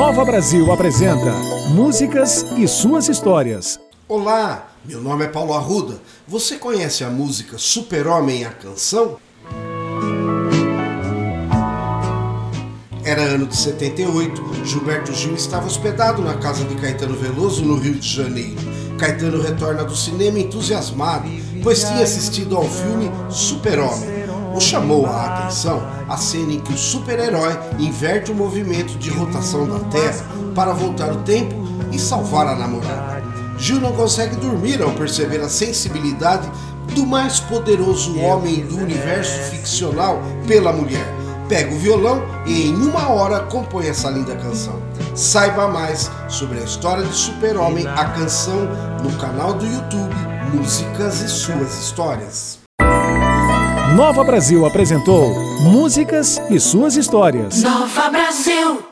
Nova Brasil apresenta Músicas e suas histórias. Olá, meu nome é Paulo Arruda. Você conhece a música Super-Homem a Canção? Era ano de 78, Gilberto Gil estava hospedado na casa de Caetano Veloso, no Rio de Janeiro. Caetano retorna do cinema entusiasmado, pois tinha assistido ao filme Super-Homem. O chamou a atenção a cena em que o super-herói inverte o movimento de rotação da Terra para voltar o tempo e salvar a namorada. Gil não consegue dormir ao perceber a sensibilidade do mais poderoso homem do universo ficcional pela mulher. Pega o violão e em uma hora compõe essa linda canção. Saiba mais sobre a história de Super-Homem, a canção, no canal do YouTube Músicas e Suas Histórias. Nova Brasil apresentou Músicas e suas histórias. Nova Brasil.